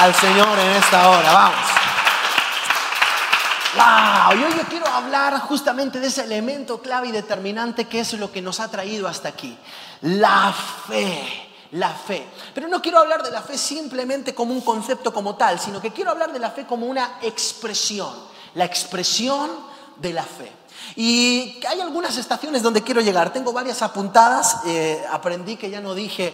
al Señor en esta hora. Vamos. ¡Wow! Y hoy yo quiero hablar justamente de ese elemento clave y determinante que es lo que nos ha traído hasta aquí. La fe. La fe. Pero no quiero hablar de la fe simplemente como un concepto como tal, sino que quiero hablar de la fe como una expresión. La expresión de la fe. Y hay algunas estaciones donde quiero llegar. Tengo varias apuntadas. Eh, aprendí que ya no dije,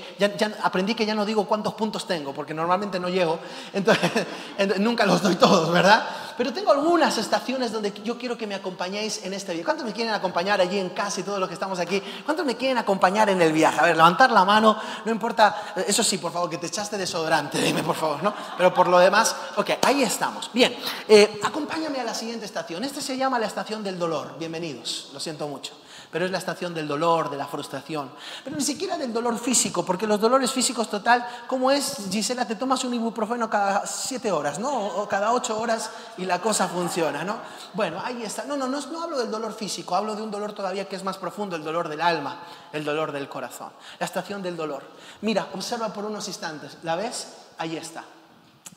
aprendí que ya no digo cuántos puntos tengo, porque normalmente no llego. Entonces, nunca los doy todos, ¿verdad? Pero tengo algunas estaciones donde yo quiero que me acompañéis en este viaje. ¿Cuántos me quieren acompañar allí en casa y todos los que estamos aquí? ¿Cuántos me quieren acompañar en el viaje? A ver, levantar la mano, no importa. Eso sí, por favor, que te echaste desodorante, dime por favor, ¿no? Pero por lo demás, ok, ahí estamos. Bien, eh, acompáñame a la siguiente estación. Esta se llama la estación del dolor. Bienvenidos, lo siento mucho pero es la estación del dolor, de la frustración. Pero ni siquiera del dolor físico, porque los dolores físicos total, ¿cómo es, Gisela? Te tomas un ibuprofeno cada siete horas, ¿no? O cada ocho horas y la cosa funciona, ¿no? Bueno, ahí está. No, no, no, no hablo del dolor físico, hablo de un dolor todavía que es más profundo, el dolor del alma, el dolor del corazón. La estación del dolor. Mira, observa por unos instantes, ¿la ves? Ahí está.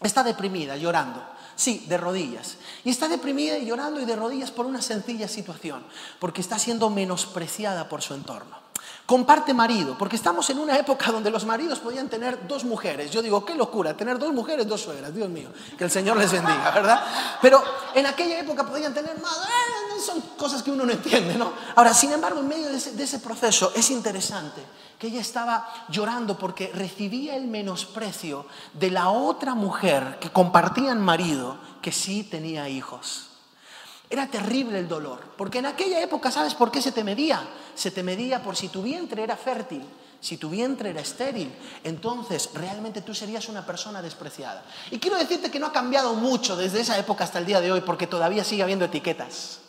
Está deprimida, llorando. Sí, de rodillas. Y está deprimida y llorando y de rodillas por una sencilla situación, porque está siendo menospreciada por su entorno. Comparte marido, porque estamos en una época donde los maridos podían tener dos mujeres. Yo digo, qué locura, tener dos mujeres, dos suegras, Dios mío, que el Señor les bendiga, ¿verdad? Pero en aquella época podían tener más, son cosas que uno no entiende, ¿no? Ahora, sin embargo, en medio de ese, de ese proceso es interesante que ella estaba llorando porque recibía el menosprecio de la otra mujer que compartían marido, que sí tenía hijos. Era terrible el dolor, porque en aquella época, ¿sabes por qué se te medía? Se te medía por si tu vientre era fértil, si tu vientre era estéril, entonces realmente tú serías una persona despreciada. Y quiero decirte que no ha cambiado mucho desde esa época hasta el día de hoy, porque todavía sigue habiendo etiquetas.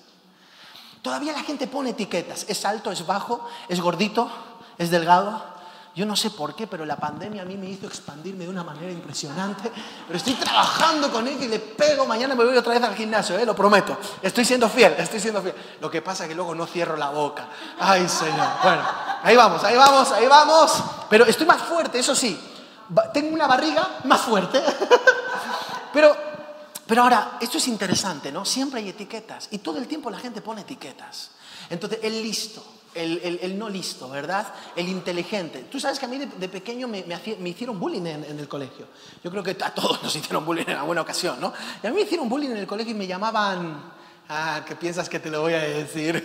Todavía la gente pone etiquetas. Es alto, es bajo, es gordito, es delgado. Yo no sé por qué, pero la pandemia a mí me hizo expandirme de una manera impresionante. Pero estoy trabajando con él y le pego. Mañana me voy otra vez al gimnasio, ¿eh? lo prometo. Estoy siendo fiel, estoy siendo fiel. Lo que pasa es que luego no cierro la boca. Ay, Señor. Bueno, ahí vamos, ahí vamos, ahí vamos. Pero estoy más fuerte, eso sí. Tengo una barriga más fuerte. Pero, pero ahora, esto es interesante, ¿no? Siempre hay etiquetas. Y todo el tiempo la gente pone etiquetas. Entonces, el listo el, no listo, ¿verdad? El inteligente. Tú sabes que a mí de, pequeño me, hicieron bullying en, el colegio. Yo creo que a todos nos hicieron bullying en alguna ocasión, ¿no? Y a mí me hicieron bullying en el colegio y me llamaban... Ah, ¿qué piensas que te lo voy a decir?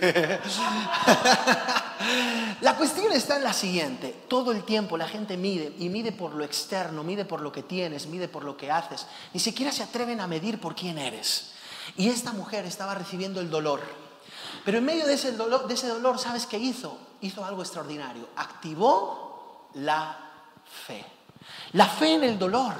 la cuestión está en la siguiente. Todo el tiempo la gente mide y mide por lo externo, mide por lo que tienes, mide por lo que haces. Ni siquiera se atreven a medir por quién eres. Y esta mujer estaba recibiendo el dolor pero en medio de ese, dolor, de ese dolor, ¿sabes qué hizo? Hizo algo extraordinario. Activó la fe. La fe en el dolor.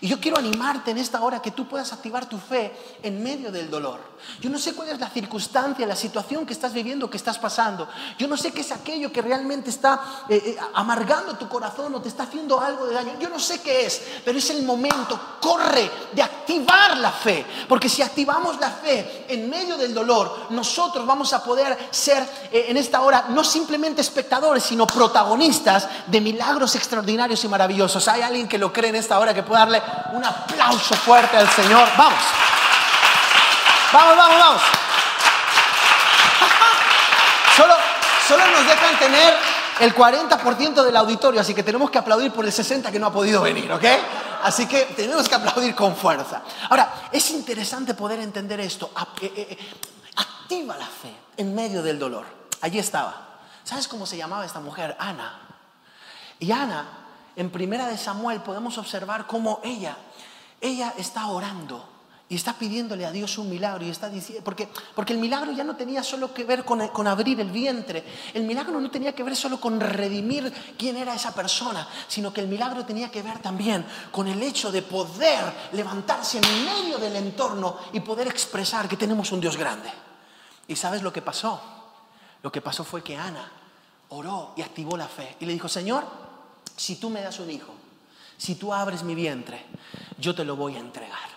Y yo quiero animarte en esta hora que tú puedas activar tu fe en medio del dolor. Yo no sé cuál es la circunstancia, la situación que estás viviendo, que estás pasando. Yo no sé qué es aquello que realmente está eh, eh, amargando tu corazón o te está haciendo algo de daño. Yo no sé qué es, pero es el momento, corre, de activar la fe. Porque si activamos la fe en medio del dolor, nosotros vamos a poder ser eh, en esta hora no simplemente espectadores, sino protagonistas de milagros extraordinarios y maravillosos. ¿Hay alguien que lo cree en esta hora que pueda darle un aplauso fuerte al Señor. Vamos. Vamos, vamos, vamos. Solo, solo nos dejan tener el 40% del auditorio, así que tenemos que aplaudir por el 60% que no ha podido venir, ¿ok? Así que tenemos que aplaudir con fuerza. Ahora, es interesante poder entender esto. Eh, eh, eh, activa la fe en medio del dolor. Allí estaba. ¿Sabes cómo se llamaba esta mujer? Ana. Y Ana en Primera de Samuel podemos observar cómo ella, ella está orando y está pidiéndole a Dios un milagro y está diciendo, porque, porque el milagro ya no tenía solo que ver con, con, abrir el vientre, el milagro no tenía que ver solo con redimir quién era esa persona, sino que el milagro tenía que ver también con el hecho de poder levantarse en medio del entorno y poder expresar que tenemos un Dios grande. ¿Y sabes lo que pasó? Lo que pasó fue que Ana oró y activó la fe y le dijo, Señor, si tú me das un hijo, si tú abres mi vientre, yo te lo voy a entregar.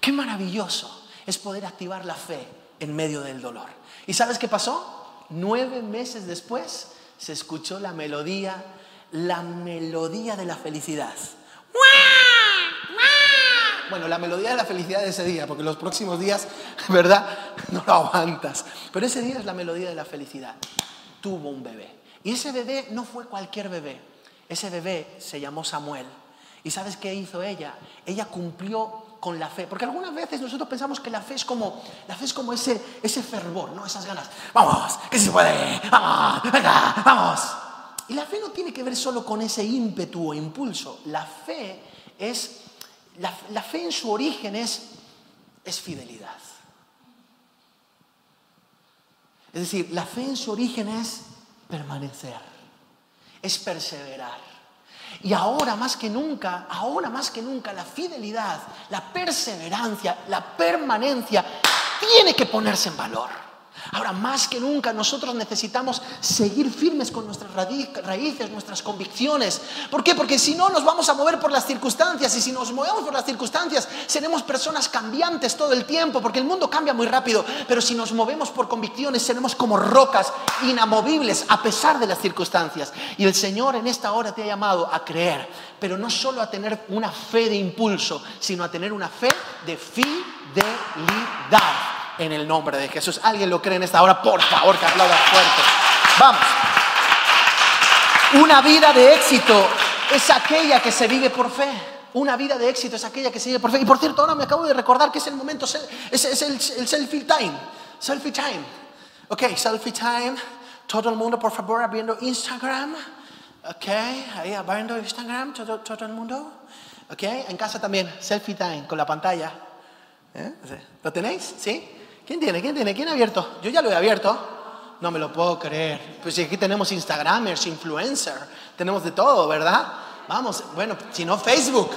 Qué maravilloso es poder activar la fe en medio del dolor. ¿Y sabes qué pasó? Nueve meses después se escuchó la melodía, la melodía de la felicidad. Bueno, la melodía de la felicidad de ese día, porque los próximos días, ¿verdad? No lo aguantas. Pero ese día es la melodía de la felicidad. Tuvo un bebé. Y ese bebé no fue cualquier bebé. Ese bebé se llamó Samuel. ¿Y sabes qué hizo ella? Ella cumplió con la fe. Porque algunas veces nosotros pensamos que la fe es como, la fe es como ese, ese fervor, ¿no? Esas ganas. Vamos, que se puede. Vamos, venga, vamos. Y la fe no tiene que ver solo con ese ímpetu o impulso. La fe es, la, fe en su origen es, es fidelidad. Es decir, la fe en su origen es permanecer, es perseverar. Y ahora más que nunca, ahora más que nunca, la fidelidad, la perseverancia, la permanencia tiene que ponerse en valor. Ahora más que nunca nosotros necesitamos seguir firmes con nuestras raíces, nuestras convicciones. ¿Por qué? Porque si no nos vamos a mover por las circunstancias y si nos movemos por las circunstancias seremos personas cambiantes todo el tiempo porque el mundo cambia muy rápido. Pero si nos movemos por convicciones seremos como rocas inamovibles a pesar de las circunstancias. Y el Señor en esta hora te ha llamado a creer, pero no solo a tener una fe de impulso, sino a tener una fe de fidelidad en el nombre de Jesús. ¿Alguien lo cree en esta hora? Por favor, que aplauda fuerte. Vamos. Una vida de éxito es aquella que se vive por fe. Una vida de éxito es aquella que se vive por fe. Y por cierto, ahora me acabo de recordar que es el momento, es, es el, el selfie time. Selfie time. Ok, selfie time. Todo el mundo, por favor, abriendo Instagram. Ok, ahí abriendo Instagram, todo, todo el mundo. Ok, en casa también, selfie time con la pantalla. ¿Eh? ¿Lo tenéis? ¿Sí? ¿Quién tiene? ¿Quién tiene? ¿Quién ha abierto? Yo ya lo he abierto. No me lo puedo creer. Pues aquí tenemos Instagramers, influencer, tenemos de todo, ¿verdad? Vamos, bueno, si no Facebook.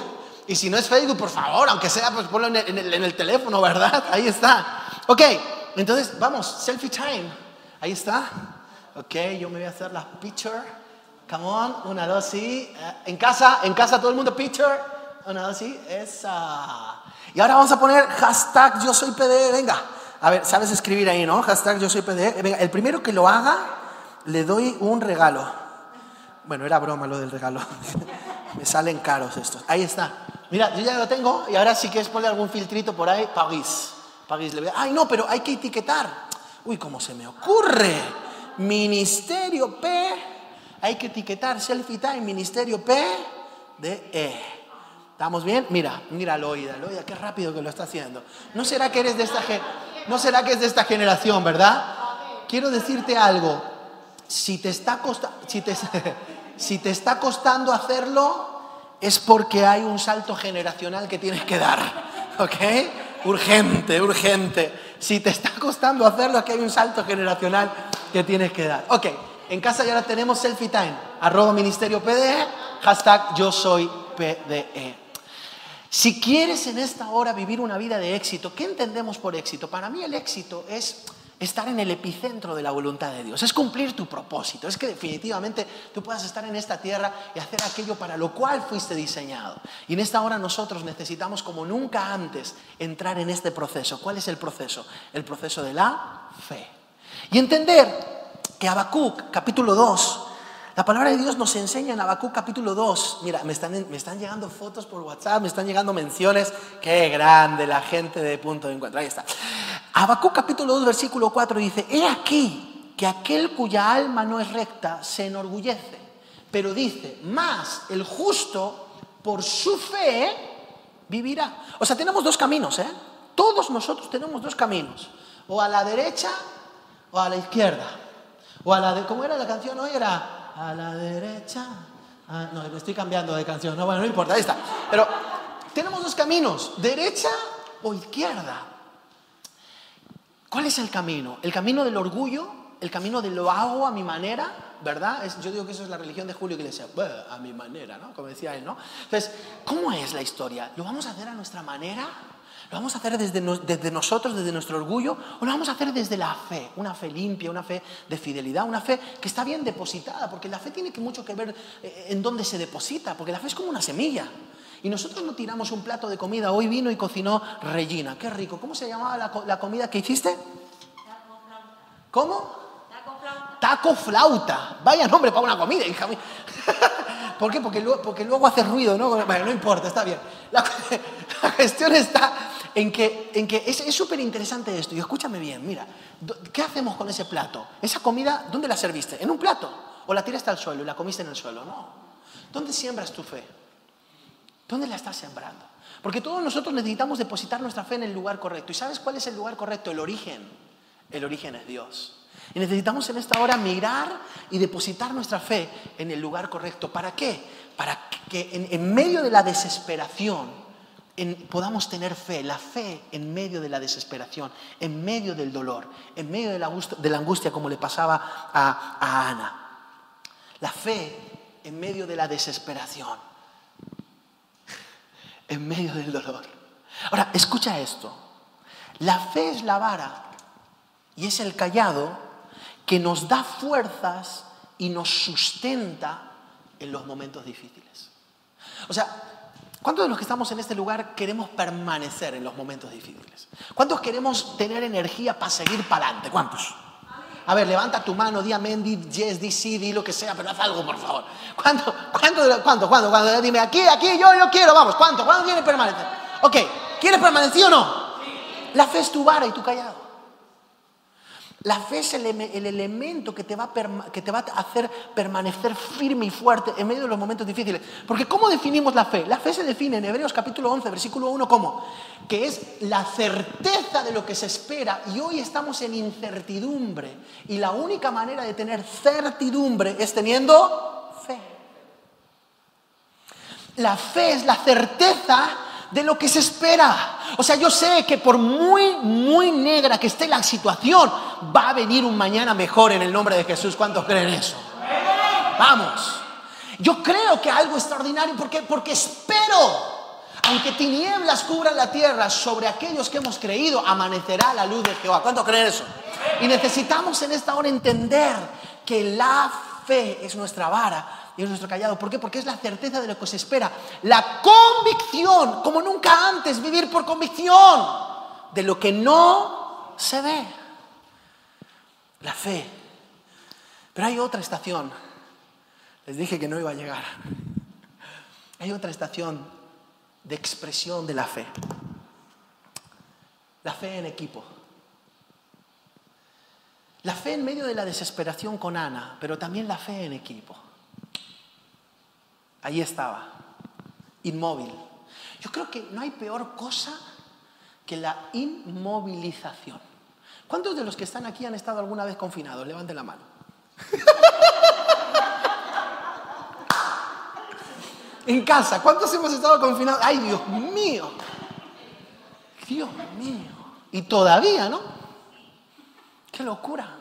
Y si no es Facebook, por favor, aunque sea, pues ponlo en el, en el teléfono, ¿verdad? Ahí está. Ok, entonces vamos, selfie time. Ahí está. Ok, yo me voy a hacer la picture. Come on, una, dos, sí. Eh, en casa, en casa todo el mundo picture. Una, dos, sí. Esa. Y ahora vamos a poner hashtag yo soy PD, venga. A ver, sabes escribir ahí, ¿no? Hashtag yo soy PD. Venga, el primero que lo haga, le doy un regalo. Bueno, era broma lo del regalo. Me salen caros estos. Ahí está. Mira, yo ya lo tengo y ahora si quieres poner algún filtrito por ahí, París. París. Le voy Ay, no, pero hay que etiquetar. Uy, ¿cómo se me ocurre? Ministerio P. Hay que etiquetar selfie time, Ministerio P de E. ¿Estamos bien? Mira, mira Loida, Loida, qué rápido que lo está haciendo. ¿No será que eres de esta no será que es de esta generación, verdad? Quiero decirte algo. Si te está costando hacerlo es porque hay un salto generacional que tienes que dar. ¿Ok? Urgente, urgente. Si te está costando hacerlo, aquí hay un salto generacional que tienes que dar. Ok, en casa ya la tenemos selfie time. Arroba ministerio PDE, hashtag yo soy PDE. Si quieres en esta hora vivir una vida de éxito, ¿qué entendemos por éxito? Para mí el éxito es estar en el epicentro de la voluntad de Dios, es cumplir tu propósito, es que definitivamente tú puedas estar en esta tierra y hacer aquello para lo cual fuiste diseñado. Y en esta hora nosotros necesitamos como nunca antes entrar en este proceso. ¿Cuál es el proceso? El proceso de la fe. Y entender que Habacuc, capítulo 2, la palabra de Dios nos enseña en Habacuc capítulo 2. Mira, me están, me están llegando fotos por WhatsApp, me están llegando menciones. Qué grande la gente de punto de encuentro. Ahí está. Habacuc capítulo 2, versículo 4 dice, he aquí que aquel cuya alma no es recta se enorgullece, pero dice, más el justo por su fe vivirá. O sea, tenemos dos caminos, ¿eh? Todos nosotros tenemos dos caminos, o a la derecha o a la izquierda. O a la de, ¿cómo era la canción hoy? Era a la derecha. Ah, no, me estoy cambiando de canción. No, bueno, no importa, ahí está. Pero tenemos dos caminos, derecha o izquierda. ¿Cuál es el camino? ¿El camino del orgullo? ¿El camino de lo hago a mi manera? ¿Verdad? yo digo que eso es la religión de Julio Iglesias. a mi manera, ¿no? Como decía él, ¿no? Entonces, ¿cómo es la historia? ¿Lo vamos a hacer a nuestra manera? ¿Lo vamos a hacer desde, nosotros, desde nuestro orgullo? ¿O lo vamos a hacer desde la fe? Una fe limpia, una fe de fidelidad, una fe que está bien depositada, porque la fe tiene que mucho que ver eh, en dónde se deposita, porque la fe es como una semilla. Y nosotros no tiramos un plato de comida, hoy vino y cocinó Regina, qué rico. ¿Cómo se llamaba la, comida que hiciste? ¿Cómo? Taco flauta. Taco flauta. Vaya nombre para una comida, hija. ¿Por qué? Porque porque luego hace ruido, ¿no? Bueno, no importa, está bien. La, la cuestión está en que, en que es súper interesante esto. Y escúchame bien, mira, ¿qué hacemos con ese plato? Esa comida, ¿dónde la serviste? ¿En un plato? ¿O la tiraste al suelo y la comiste en el suelo? No. ¿Dónde siembras tu fe? ¿Dónde la estás sembrando? Porque todos nosotros necesitamos depositar nuestra fe en el lugar correcto. ¿Y sabes cuál es el lugar correcto? El origen. El origen es Dios. Y necesitamos en esta hora mirar y depositar nuestra fe en el lugar correcto. ¿Para qué? Para que en, medio de la desesperación podamos tener fe, la fe en medio de la desesperación, en medio del dolor, en medio de la, de la angustia como le pasaba a, a Ana. La fe en medio de la desesperación, en medio del dolor. Ahora, escucha esto. La fe es la vara y es el callado que nos da fuerzas y nos sustenta en los momentos difíciles. O sea, ¿cuántos de los que estamos en este lugar queremos permanecer en los momentos difíciles? ¿Cuántos queremos tener energía para seguir para adelante? ¿Cuántos? A ver, levanta tu mano, di amén, di yes, di sí, di lo que sea, pero haz algo, por favor. ¿Cuánto, cuánto, cuánto, cuánto? Dime, aquí, aquí, yo, yo quiero, vamos. ¿Cuánto? ¿Cuánto quieres permanecer? Ok, ¿quieres permanecer o no? La fe es tu vara y tu callado. La fe es el, elemento que te, va a que te va a hacer permanecer firme y fuerte en medio de los momentos difíciles. Porque ¿cómo definimos la fe? La fe se define en Hebreos capítulo 11, versículo 1 como que es la certeza de lo que se espera y hoy estamos en incertidumbre. Y la única manera de tener certidumbre es teniendo fe. La fe es la certeza de lo que se espera. O sea, yo sé que por muy, muy negra que esté la situación, va a venir un mañana mejor en el nombre de Jesús. ¿Cuántos creen eso? Vamos. Yo creo que algo extraordinario, porque, porque espero, aunque tinieblas cubran la tierra, sobre aquellos que hemos creído, amanecerá la luz de Jehová. ¿Cuántos creen eso? Y necesitamos en esta hora entender que la fe es nuestra vara y es nuestro callado. ¿Por qué? Porque es la certeza de lo que se espera. La convicción, como nunca antes, vivir por convicción de lo que no se ve. La fe. Pero hay otra estación. Les dije que no iba a llegar. Hay otra estación de expresión de la fe. La fe en equipo. La fe en medio de la desesperación con Ana, pero también la fe en equipo. Ahí estaba, inmóvil. Yo creo que no hay peor cosa que la inmovilización. ¿Cuántos de los que están aquí han estado alguna vez confinados? Levanten la mano. en casa, ¿cuántos hemos estado confinados? ¡Ay, Dios mío! Dios mío. Y todavía, ¿no? ¡Qué locura!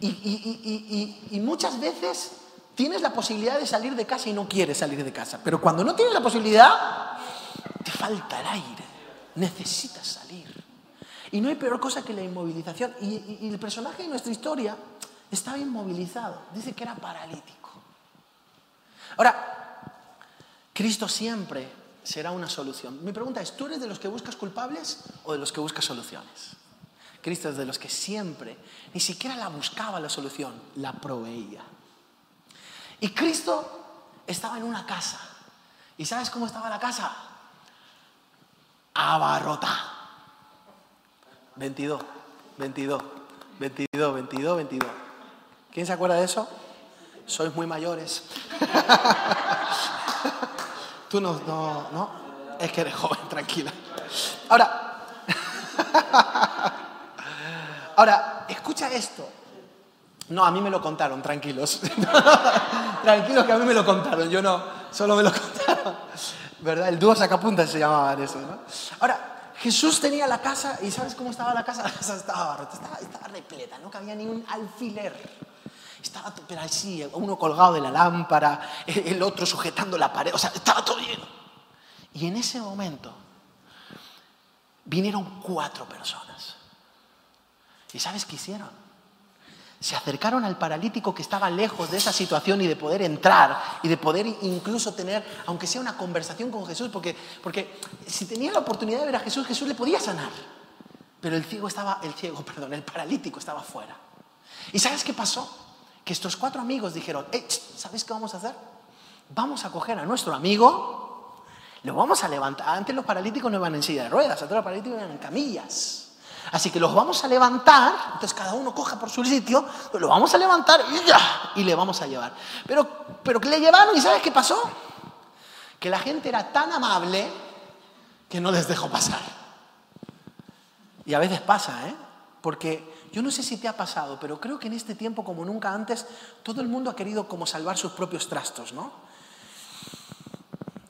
y muchas veces tienes la posibilidad de salir de casa y no quieres salir de casa. Pero cuando no tienes la posibilidad, te falta el aire. Necesitas salir. Y no hay peor cosa que la inmovilización. Y, el personaje de nuestra historia estaba inmovilizado. Dice que era paralítico. Ahora, Cristo siempre será una solución. Mi pregunta es, ¿tú eres de los que buscas culpables o de los que buscas soluciones? Cristo es de los que siempre, ni siquiera la buscaba la solución, la proveía. Y Cristo estaba en una casa. ¿Y sabes cómo estaba la casa? Abarrota. 22, 22, 22, 22, 22. ¿Quién se acuerda de eso? Sois muy mayores. Tú no, no, no. Es que eres joven, tranquila. Ahora, ahora, escucha esto. No, a mí me lo contaron, tranquilos. tranquilos que a mí me lo contaron, yo no, solo me lo contaron. ¿Verdad? El dúo sacapunta se llamaba eso, ¿no? Ahora, Jesús tenía la casa, ¿y sabes cómo estaba la casa? La casa estaba rota, estaba, repleta, no cabía ni un alfiler. Estaba, pero así, uno colgado de la lámpara, el otro sujetando la pared, o sea, estaba todo lleno. Y en ese momento vinieron cuatro personas. ¿Y sabes qué hicieron? Se acercaron al paralítico que estaba lejos de esa situación y de poder entrar y de poder incluso tener, aunque sea una conversación con Jesús, porque, porque si tenía la oportunidad de ver a Jesús, Jesús le podía sanar. Pero el ciego estaba, el ciego, perdón, el paralítico estaba fuera. ¿Y sabes qué pasó? Que estos cuatro amigos dijeron, ¿sabes qué vamos a hacer? vamos a coger a nuestro amigo, lo vamos a levantar. Antes los paralíticos no iban en silla de ruedas, antes los paralíticos iban en camillas. Así que los vamos a levantar, entonces cada uno coja por su sitio, lo vamos a levantar y, ya, y le vamos a llevar. Pero, pero que le llevaron y ¿sabes qué pasó? Que la gente era tan amable que no les dejó pasar. Y a veces pasa, ¿eh? Porque yo no sé si te ha pasado, pero creo que en este tiempo como nunca antes, todo el mundo ha querido como salvar sus propios trastos, ¿no?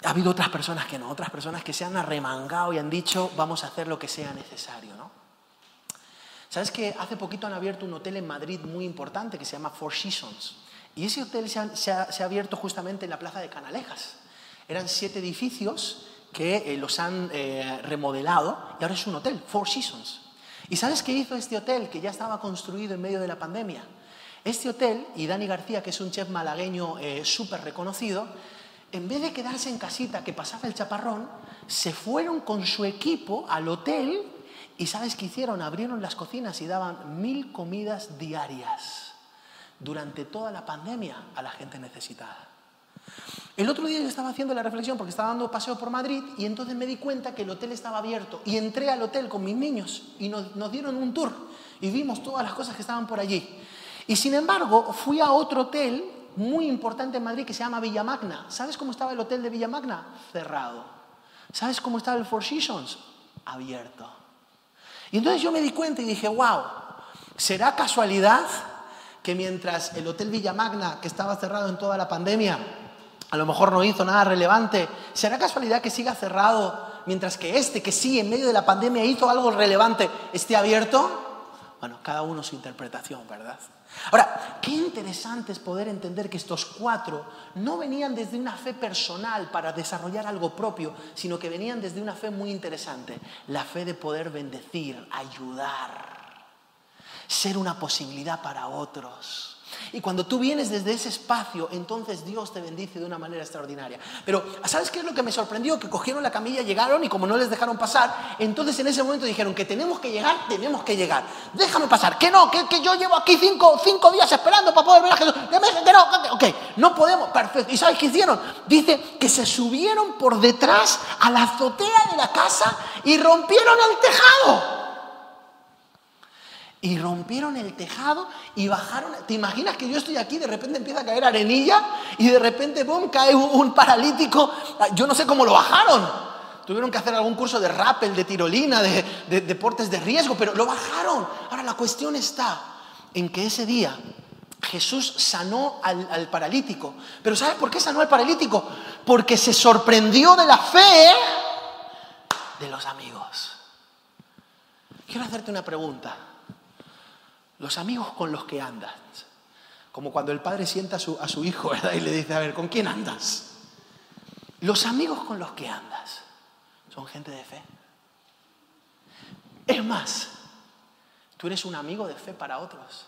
Ha habido otras personas que no, otras personas que se han arremangado y han dicho, vamos a hacer lo que sea necesario, ¿no? ¿Sabes que hace poquito han abierto un hotel en Madrid muy importante que se llama Four Seasons? Y ese hotel se ha, abierto justamente en la plaza de Canalejas. Eran siete edificios que eh, los han eh, remodelado y ahora es un hotel, Four Seasons. ¿Y sabes qué hizo este hotel que ya estaba construido en medio de la pandemia? Este hotel, y Dani García, que es un chef malagueño eh, súper reconocido, en vez de quedarse en casita que pasaba el chaparrón, se fueron con su equipo al hotel ¿Y sabes qué hicieron? Abrieron las cocinas y daban mil comidas diarias durante toda la pandemia a la gente necesitada. El otro día yo estaba haciendo la reflexión porque estaba dando paseo por Madrid y entonces me di cuenta que el hotel estaba abierto y entré al hotel con mis niños y nos, dieron un tour y vimos todas las cosas que estaban por allí. Y sin embargo fui a otro hotel muy importante en Madrid que se llama Villamagna. ¿Sabes cómo estaba el hotel de Villamagna? Cerrado. ¿Sabes cómo estaba el Four Seasons? Abierto. Y entonces yo me di cuenta y dije, wow, ¿será casualidad que mientras el Hotel Villamagna, que estaba cerrado en toda la pandemia, a lo mejor no hizo nada relevante, ¿será casualidad que siga cerrado mientras que este, que sí, en medio de la pandemia hizo algo relevante, esté abierto? Bueno, cada uno su interpretación, ¿verdad? Ahora, qué interesante es poder entender que estos cuatro no venían desde una fe personal para desarrollar algo propio, sino que venían desde una fe muy interesante, la fe de poder bendecir, ayudar, ser una posibilidad para otros. Y cuando tú vienes desde ese espacio, entonces Dios te bendice de una manera extraordinaria. Pero, ¿sabes qué es lo que me sorprendió? Que cogieron la camilla, llegaron y como no les dejaron pasar, entonces en ese momento dijeron que tenemos que llegar, tenemos que llegar. Déjame pasar, que no, que, yo llevo aquí cinco, cinco, días esperando para poder ver a Jesús. Que no, ok, no podemos, perfecto. ¿Y sabes qué hicieron? Dice que se subieron por detrás a la azotea de la casa y rompieron el tejado. Y rompieron el tejado y bajaron. ¿Te imaginas que yo estoy aquí, de repente empieza a caer arenilla y de repente, boom, cae un, paralítico? Ah, yo no sé cómo lo bajaron. Tuvieron que hacer algún curso de rappel, de tirolina, de, deportes de riesgo, pero lo bajaron. Ahora la cuestión está en que ese día Jesús sanó al, al, paralítico. Pero ¿sabes por qué sanó al paralítico? Porque se sorprendió de la fe de los amigos. Quiero hacerte una pregunta. Los amigos con los que andas. Como cuando el padre sienta a su, a hijo y le dice, a ver, ¿con quién andas? Los amigos con los que andas son gente de fe. Es más, tú eres un amigo de fe para otros.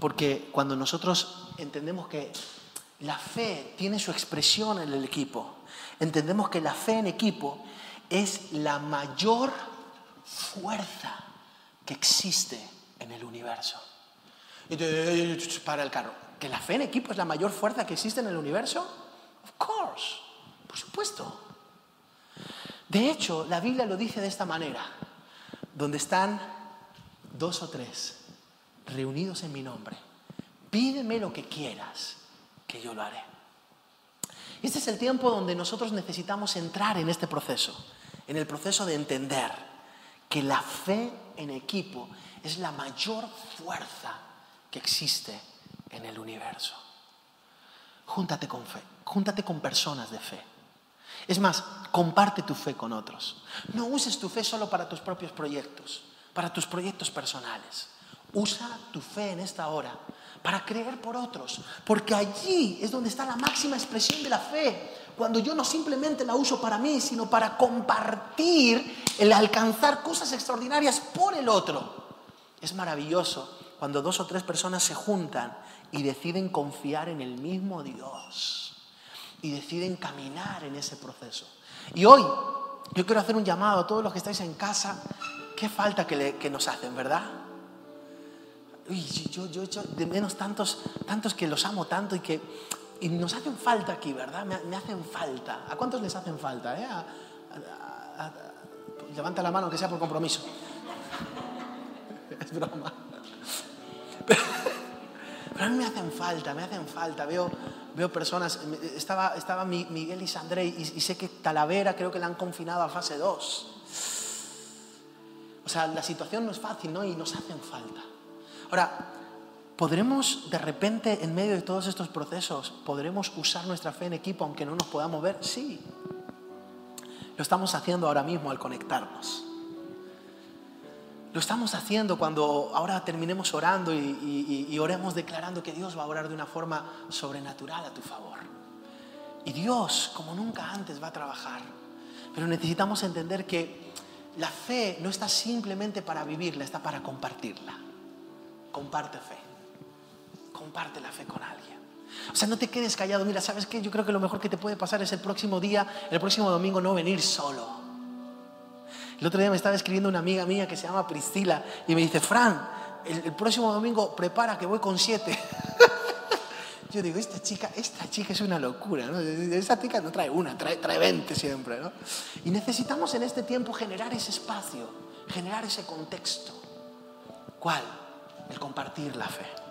Porque cuando nosotros entendemos que la fe tiene su expresión en el equipo, entendemos que la fe en equipo es la mayor fuerza que existe en el universo. Y te, para el carro. ¿Que la fe en equipo es la mayor fuerza que existe en el universo? Of course, por supuesto. De hecho, la Biblia lo dice de esta manera. Donde están dos o tres reunidos en mi nombre, pídeme lo que quieras, que yo lo haré. Este es el tiempo donde nosotros necesitamos entrar en este proceso, en el proceso de entender que la fe en equipo es la mayor fuerza que existe en el universo. Júntate con fe, júntate con personas de fe. Es más, comparte tu fe con otros. No uses tu fe solo para tus propios proyectos, para tus proyectos personales. Usa tu fe en esta hora para creer por otros, porque allí es donde está la máxima expresión de la fe cuando yo no simplemente la uso para mí, sino para compartir el alcanzar cosas extraordinarias por el otro. Es maravilloso cuando dos o tres personas se juntan y deciden confiar en el mismo Dios y deciden caminar en ese proceso. Y hoy yo quiero hacer un llamado a todos los que estáis en casa. ¿Qué falta que, nos hacen, verdad? yo, yo, yo de menos tantos, tantos que los amo tanto y que Y nos hacen falta aquí, ¿verdad? Me, hacen falta. ¿A cuántos les hacen falta? Eh? levanta la mano que sea por compromiso. es broma. Pero, a mí me hacen falta, me hacen falta. Veo, veo personas, estaba, estaba Miguel y Sandré y, y sé que Talavera creo que la han confinado a fase 2. O sea, la situación no es fácil, ¿no? Y nos hacen falta. Ahora, ¿podremos de repente, en medio de todos estos procesos, podremos usar nuestra fe en equipo aunque no nos podamos ver? Sí. Lo estamos haciendo ahora mismo al conectarnos. Lo estamos haciendo cuando ahora terminemos orando y, oremos declarando que Dios va a orar de una forma sobrenatural a tu favor. Y Dios, como nunca antes, va a trabajar. Pero necesitamos entender que la fe no está simplemente para vivirla, está para compartirla. Comparte fe. Comparte la fe con alguien. O sea, no te quedes callado. Mira, ¿sabes qué? Yo creo que lo mejor que te puede pasar es el próximo día, el próximo domingo, no venir solo el otro día me estaba escribiendo una amiga mía que se llama Priscila y me dice, Fran, el, próximo domingo prepara que voy con siete. Yo digo, esta chica, esta chica es una locura, ¿no? Esta chica no trae una, trae, trae 20 siempre, ¿no? Y necesitamos en este tiempo generar ese espacio, generar ese contexto. ¿Cuál? El compartir la fe.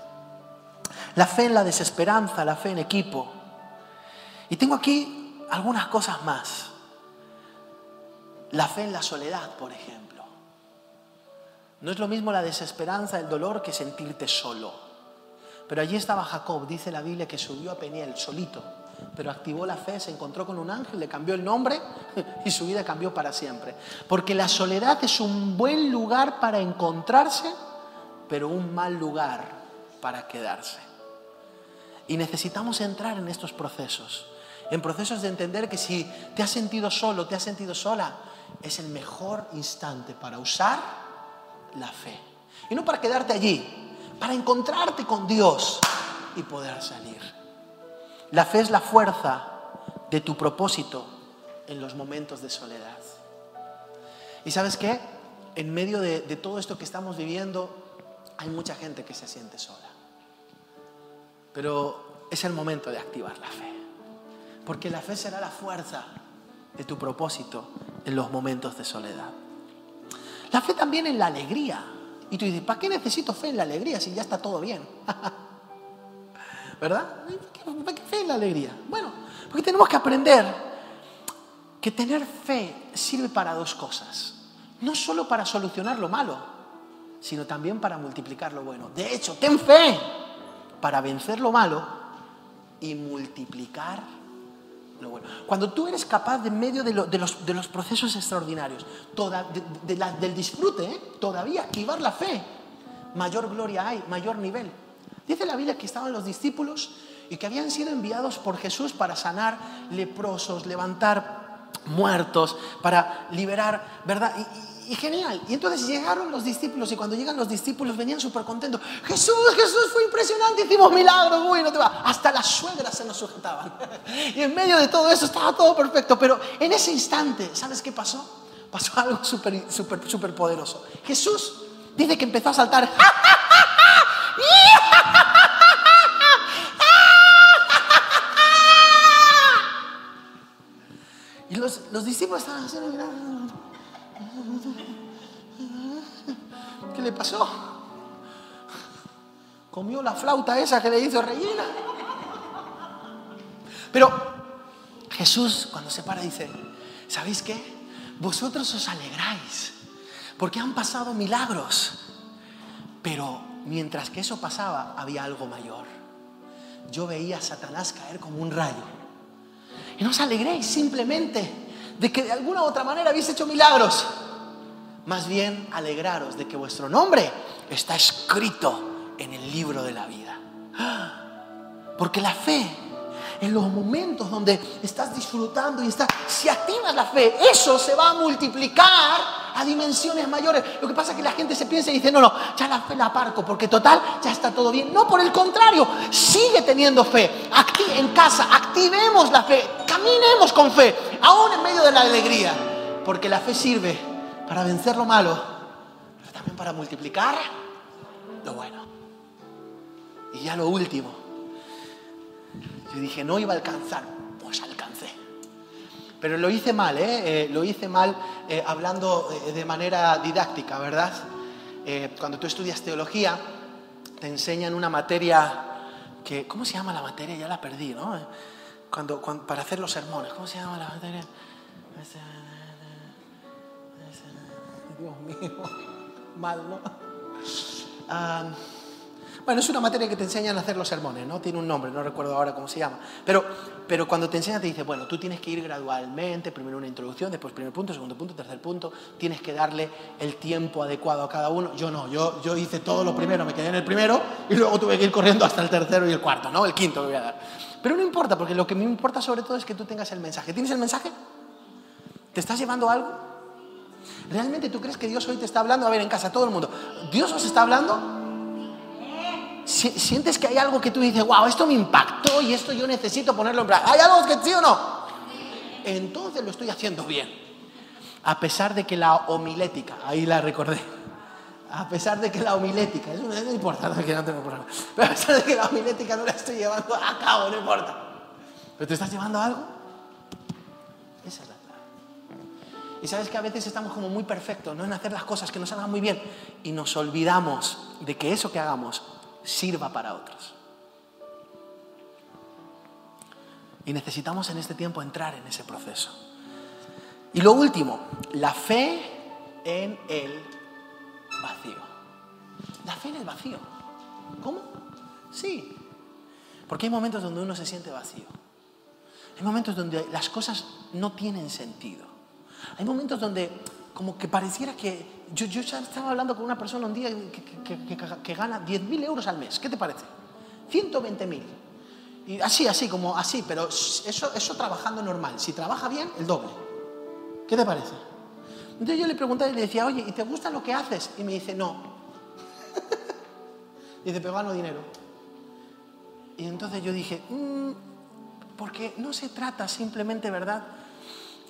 La fe en la desesperanza, la fe en equipo. Y tengo aquí algunas cosas más. La fe en la soledad, por ejemplo. No es lo mismo la desesperanza, el dolor, que sentirte solo. Pero allí estaba Jacob, dice la Biblia, que subió a Peniel solito, pero activó la fe, se encontró con un ángel, le cambió el nombre y su vida cambió para siempre. Porque la soledad es un buen lugar para encontrarse, pero un mal lugar para quedarse. Y necesitamos entrar en estos procesos, en procesos de entender que si te has sentido solo, te has sentido sola, es el mejor instante para usar la fe. Y no para quedarte allí, para encontrarte con Dios y poder salir. La fe es la fuerza de tu propósito en los momentos de soledad. ¿Y sabes qué? En medio de, de todo esto que estamos viviendo, hay mucha gente que se siente sola. Pero es el momento de activar la fe. Porque la fe será la fuerza de tu propósito en los momentos de soledad. La fe también en la alegría. Y tú dices, ¿para qué necesito fe en la alegría si ya está todo bien? ¿Verdad? ¿Para qué fe en la alegría? Bueno, porque tenemos que aprender que tener fe sirve para dos cosas. No solo para solucionar lo malo, sino también para multiplicar lo bueno. De hecho, ten fe para vencer lo malo y multiplicar cuando tú eres capaz, de medio de, los, procesos extraordinarios, del disfrute, ¿eh? todavía activar la fe, mayor gloria hay, mayor nivel. Dice la Biblia que estaban los discípulos y que habían sido enviados por Jesús para sanar leprosos, levantar muertos, para liberar, ¿verdad? Genial. Y entonces llegaron los discípulos y cuando llegan los discípulos venían súper contentos. Jesús, Jesús, fue impresionante, hicimos milagros, bueno, te va. Hasta las suegras se nos sujetaban. Y en medio de todo eso estaba todo perfecto. Pero en ese instante, ¿sabes qué pasó? Pasó algo súper, súper, súper poderoso. Jesús dice que empezó a saltar. Y los, los discípulos estaban haciendo ¿Qué le pasó? Comió la flauta esa que le hizo rellena. Pero Jesús cuando se para dice, ¿sabéis qué? Vosotros os alegráis porque han pasado milagros. Pero mientras que eso pasaba, había algo mayor. Yo veía a Satanás caer como un rayo. Y no os alegréis simplemente de que de alguna u otra manera habéis hecho milagros. Más bien alegraros de que vuestro nombre está escrito en el libro de la vida. Porque la fe, en los momentos donde estás disfrutando y estás, si activas la fe, eso se va a multiplicar a dimensiones mayores. Lo que pasa es que la gente se piensa y dice, no, no, ya la fe la aparco, porque total, ya está todo bien. No, por el contrario, sigue teniendo fe. Aquí en casa, activemos la fe, caminemos con fe, aún en medio de la alegría. Porque la fe sirve para vencer lo malo, pero también para multiplicar lo bueno. Y ya lo último, Yo dije, no iba a alcanzar. Pero lo hice mal, ¿eh? eh lo hice mal eh, hablando eh, de manera didáctica, ¿verdad? cuando tú estudias teología, te enseñan una materia que, ¿cómo se llama la materia? Ya la perdí, ¿no? Cuando, para hacer los sermones, ¿cómo se llama la materia? Dios mío, mal, ¿no? Ah, bueno, es una materia que te enseñan a hacer los sermones, ¿no? Tiene un nombre, no recuerdo ahora cómo se llama. Pero, pero cuando te enseñan te dice, bueno, tú tienes que ir gradualmente, primero una introducción, después primer punto, segundo punto, tercer punto, tienes que darle el tiempo adecuado a cada uno. Yo no, yo, yo hice todo lo primero, me quedé en el primero y luego tuve que ir corriendo hasta el tercero y el cuarto, ¿no? El quinto que voy a dar. Pero no importa, porque lo que me importa sobre todo es que tú tengas el mensaje. ¿Tienes el mensaje? ¿Te estás llevando algo? ¿Realmente tú crees que Dios hoy te está hablando? A ver, en casa, todo el mundo. ¿Dios os está hablando? Sientes que hay algo que tú dices, wow, esto me impactó y esto yo necesito ponerlo en práctica. ¿Hay algo que sí o no? Entonces lo estoy haciendo bien. A pesar de que la homilética, ahí la recordé, a pesar de que la homilética, eso no importa, no, que no tengo problema, pero a pesar de que la homilética no la estoy llevando a cabo, no importa. ¿Pero tú estás llevando algo? Esa es la clave. Y sabes que a veces estamos como muy perfectos, ¿no? En hacer las cosas que nos hagan muy bien y nos olvidamos de que eso que hagamos sirva para otros. Y necesitamos en este tiempo entrar en ese proceso. Y lo último, la fe en el vacío. La fe en el vacío. ¿Cómo? Sí. Porque hay momentos donde uno se siente vacío. Hay momentos donde las cosas no tienen sentido. Hay momentos donde como que pareciera que... Yo, yo ya estaba hablando con una persona un día que, gana 10.000 euros al mes. ¿Qué te parece? 120.000. Y así, así, como así, pero eso, eso trabajando normal. Si trabaja bien, el doble. ¿Qué te parece? Entonces yo le pregunté y le decía, oye, ¿y te gusta lo que haces? Y me dice, no. dice, pero gano dinero. Y entonces yo dije, mm, porque no se trata simplemente, ¿verdad?,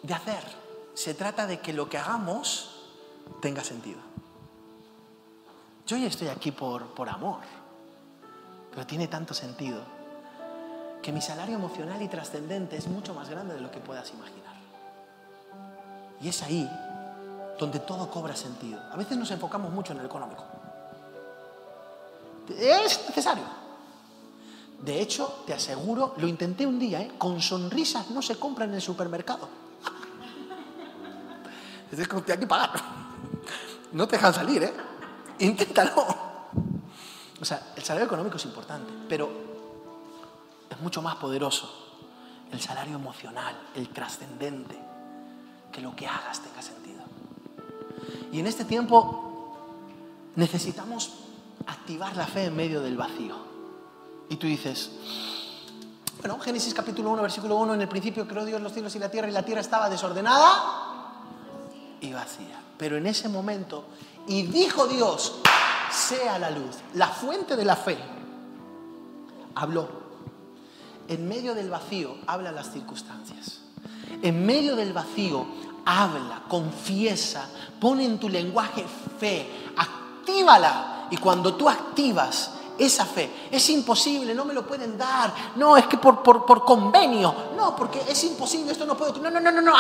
de hacer se trata de que lo que hagamos tenga sentido. Yo ya estoy aquí por, por amor, pero tiene tanto sentido que mi salario emocional y trascendente es mucho más grande de lo que puedas imaginar. Y es ahí donde todo cobra sentido. A veces nos enfocamos mucho en el económico. Es necesario. De hecho, te aseguro, lo intenté un día, ¿eh? con sonrisas no se compra en el supermercado. Es que hay que pagar. No te dejan salir, ¿eh? Inténtalo. O sea, el salario económico es importante, pero es mucho más poderoso el salario emocional, el trascendente, que lo que hagas tenga sentido. Y en este tiempo necesitamos activar la fe en medio del vacío. Y tú dices, bueno, Génesis capítulo 1, versículo 1, en el principio creó Dios los cielos y la tierra y la tierra estaba desordenada y vacía. Pero en ese momento, y dijo Dios, sea la luz, la fuente de la fe, habló. En medio del vacío habla las circunstancias. En medio del vacío habla, confiesa, pone en tu lenguaje fe, actívala. Y cuando tú activas esa fe. Es imposible, no me lo pueden dar. No, es que por, por, convenio. No, porque es imposible, esto no puedo. No, no, no, no, no.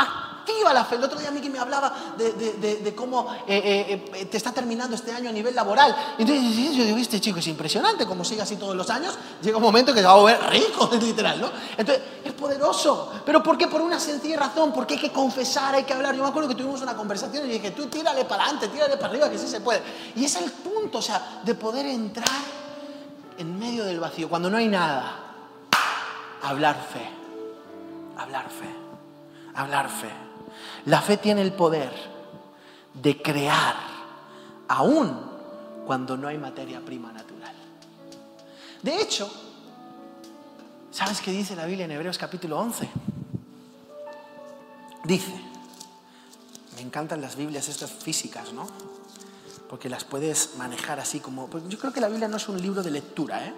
Activa la fe. El otro día Miki me hablaba de, cómo eh, eh, eh, te está terminando este año a nivel laboral. Entonces yo digo, este chico es impresionante, como sigue así todos los años, llega un momento que se va a volver rico, literal, ¿no? Entonces es poderoso. ¿Pero por qué? Por una sencilla razón, porque hay que confesar, hay que hablar. Yo me acuerdo que tuvimos una conversación y dije, tú tírale para adelante, tírale para arriba, que sí se puede. Y es el punto, o sea, de poder entrar en medio del vacío, cuando no hay nada, hablar fe, hablar fe, hablar fe. La fe tiene el poder de crear aún cuando no hay materia prima natural. De hecho, ¿sabes qué dice la Biblia en Hebreos capítulo 11? Dice, me encantan las Biblias estas físicas, ¿no? porque las puedes manejar así como... Pues yo creo que la Biblia no es un libro de lectura, ¿eh?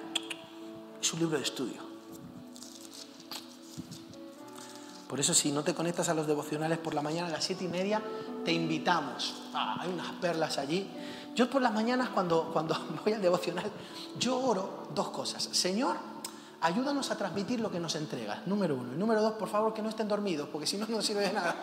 es un libro de estudio. Por eso si no te conectas a los devocionales por la mañana a las siete y media, te invitamos. Ah, hay unas perlas allí. Yo por las mañanas cuando, cuando voy al devocional, yo oro dos cosas. Señor, ayúdanos a transmitir lo que nos entregas, número uno. Y número dos, por favor, que no estén dormidos, porque si no, no sirve de nada.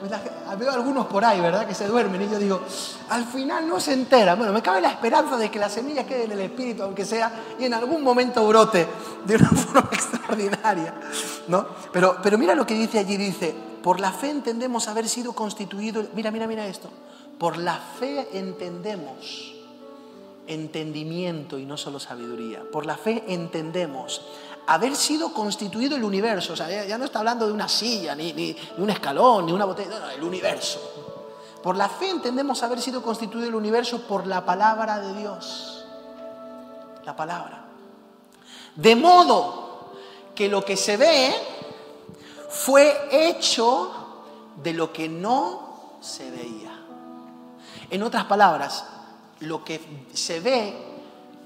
Pues veo algunos por ahí, ¿verdad? Que se duermen y yo digo, al final no se enteran. Bueno, me cabe la esperanza de que la semilla quede en el espíritu, aunque sea, y en algún momento brote de una forma extraordinaria, ¿no? Pero, pero mira lo que dice allí, dice, por la fe entendemos haber sido constituido, mira, mira, mira esto, por la fe entendemos entendimiento y no solo sabiduría. Por la fe entendemos haber sido constituido el universo. O sea, ya, no está hablando de una silla, ni, ni, un escalón, ni una botella, no, no, el universo. Por la fe entendemos haber sido constituido el universo por la palabra de Dios. La palabra. De modo que lo que se ve fue hecho de lo que no se veía. En otras palabras, lo que se ve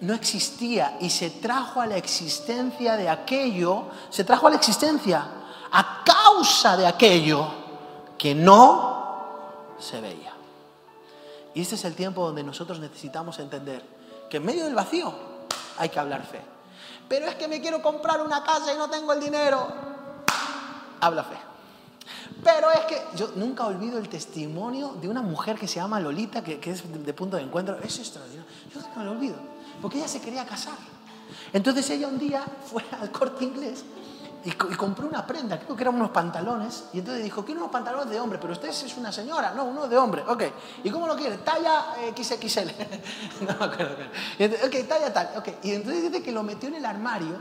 no existía y se trajo a la existencia de aquello, se trajo a la existencia a causa de aquello que no se veía. Y este es el tiempo donde nosotros necesitamos entender que en medio del vacío hay que hablar fe. Pero es que me quiero comprar una casa y no tengo el dinero. Habla fe. Pero es que yo nunca olvido el testimonio de una mujer que se llama Lolita, que, es de punto de encuentro. Es extraordinario. Yo no lo olvido porque ella se quería casar. Entonces ella un día fue al corte inglés y, compró una prenda, creo que eran unos pantalones, y entonces dijo, quiero unos pantalones de hombre, pero usted es una señora, no, uno de hombre, ok. ¿Y cómo lo quiere? Talla eh, XXL. no, ok, ok. Ok, talla tal, ok. Y entonces dice que lo metió en el armario,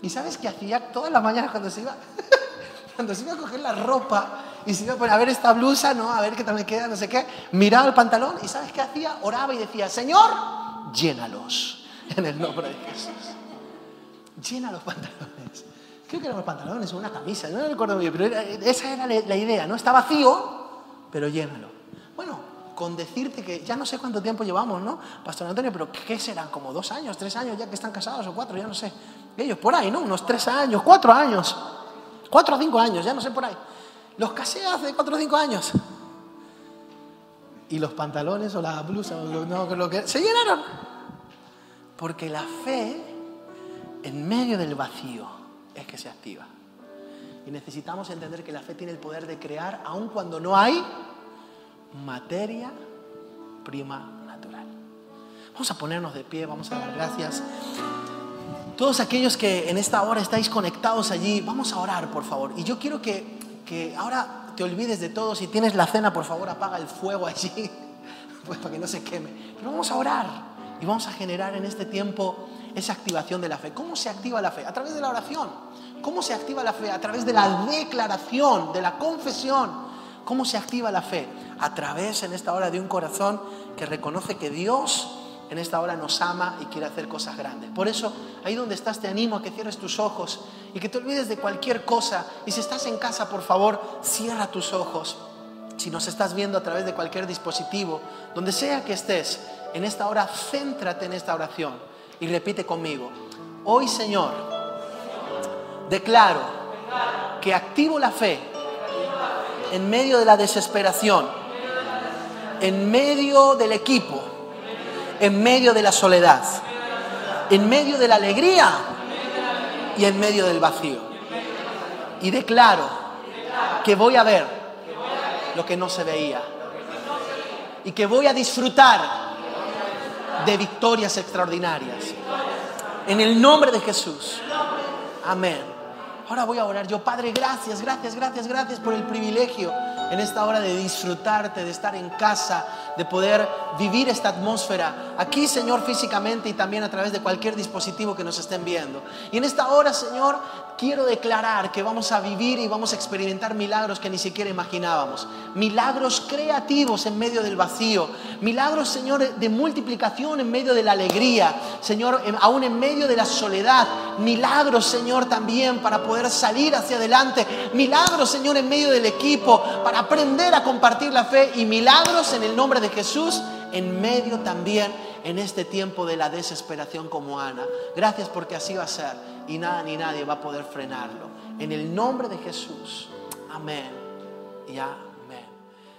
y ¿sabes qué hacía todas las mañanas cuando se iba? cuando se iba a coger la ropa y se iba a poner a ver esta blusa, ¿no? A ver qué tal me queda, no sé qué, miraba el pantalón y ¿sabes qué hacía? Oraba y decía, Señor, llénalos en el nombre de Jesús. Llena los pantalones. Creo que eran los pantalones o una camisa, no recuerdo bien, pero esa era la idea, ¿no? Está vacío, pero llénalo. Bueno, con decirte que ya no sé cuánto tiempo llevamos, ¿no? Pastor Antonio, pero ¿qué serán? ¿Como dos años, tres años ya que están casados o cuatro? Ya no sé. Ellos por ahí, ¿no? Unos tres años, cuatro años. Cuatro o cinco años, ya no sé por ahí. Los casé hace cuatro o cinco años. Y los pantalones o la blusa o lo, lo que... Se llenaron. Porque la fe, en medio del vacío, es que se activa. Y necesitamos entender que la fe tiene el poder de crear aun cuando no hay materia prima natural. Vamos a ponernos de pie, vamos a dar gracias. Todos aquellos que en esta hora estáis conectados allí, vamos a orar, por favor. Y yo quiero que, que ahora te olvides de todo. Si tienes la cena, por favor, apaga el fuego allí, pues para que no se queme. Pero vamos a orar y vamos a generar en este tiempo esa activación de la fe. ¿Cómo se activa la fe? A través de la oración. ¿Cómo se activa la fe? A través de la declaración, de la confesión. ¿Cómo se activa la fe? A través en esta hora de un corazón que reconoce que Dios en esta hora nos ama y quiere hacer cosas grandes. Por eso, ahí donde estás, te animo a que cierres tus ojos y que te olvides de cualquier cosa. Y si estás en casa, por favor, cierra tus ojos. Si nos estás viendo a través de cualquier dispositivo, donde sea que estés, en esta hora céntrate en esta oración y repite conmigo. Hoy, Señor, declaro que activo la fe en medio de la desesperación, en medio del equipo, en medio de la soledad, en medio de la alegría y en medio del vacío. Y declaro que voy a ver lo que no se veía y que voy a disfrutar de victorias extraordinarias. En el nombre de Jesús. Amén. Ahora voy a orar yo, Padre, gracias, gracias, gracias, gracias por el privilegio en esta hora de disfrutarte, de estar en casa, de poder vivir esta atmósfera aquí, Señor, físicamente y también a través de cualquier dispositivo que nos estén viendo. Y en esta hora, Señor, quiero declarar que vamos a vivir y vamos a experimentar milagros que ni siquiera imaginábamos. Milagros creativos en medio del vacío. Milagros, Señor, de multiplicación en medio de la alegría. Señor, aún en medio de la soledad. Milagros, Señor, también para poder salir hacia adelante. Milagros, Señor, en medio del equipo para aprender a compartir la fe. Y milagros en el nombre de Jesús en medio también en este tiempo de la desesperación como Ana. Gracias porque así va a ser y nada ni nadie va a poder frenarlo. En el nombre de Jesús. Amén.